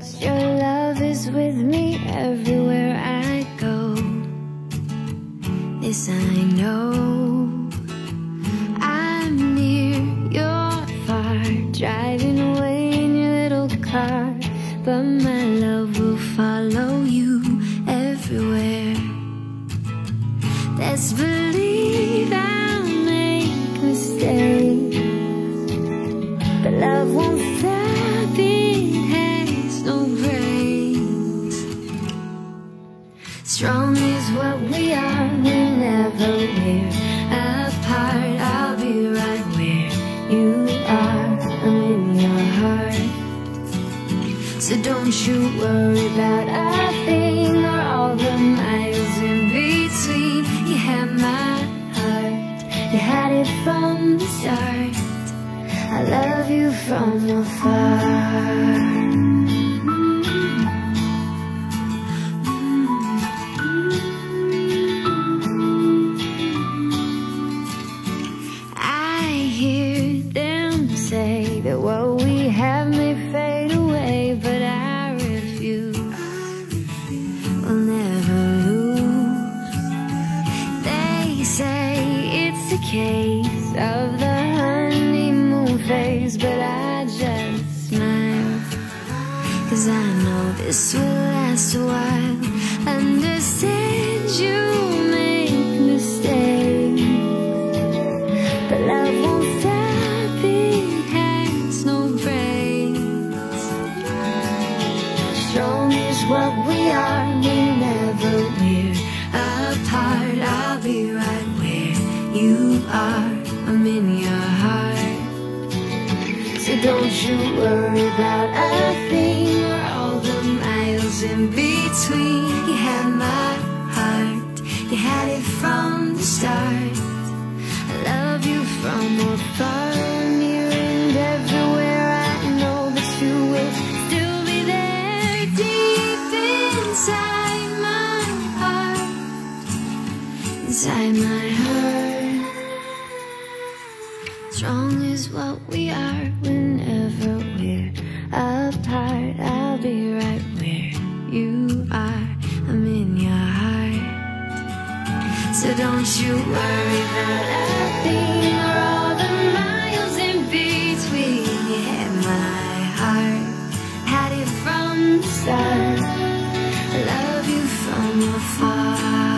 but your love is with me everywhere I go. This I know. I'm near, you're far, driving away in your little car, but my Believe I'll make mistakes. But love won't stop, it has no brakes. Strong is what we are we're never apart. I'll be right where you are, I'm in your heart. So don't you worry about had it from the start. I love you from afar. I hear them say that what we have may fade away, but I refuse. We'll never lose. They say it's a case of the honeymoon phase, but I just smile. Cause I know this will last a while. Understand in your heart. So don't you worry about a thing or all the miles in between. You had my heart, you had it from the start. I love you from afar, and everywhere. I know that you will still be there deep inside my heart. Inside my heart. Strong is what we are whenever we're apart. I'll be right where you are. I'm in your heart. So don't you worry about a thing or all the miles in between. You had my heart, had it from the start. I love you from afar.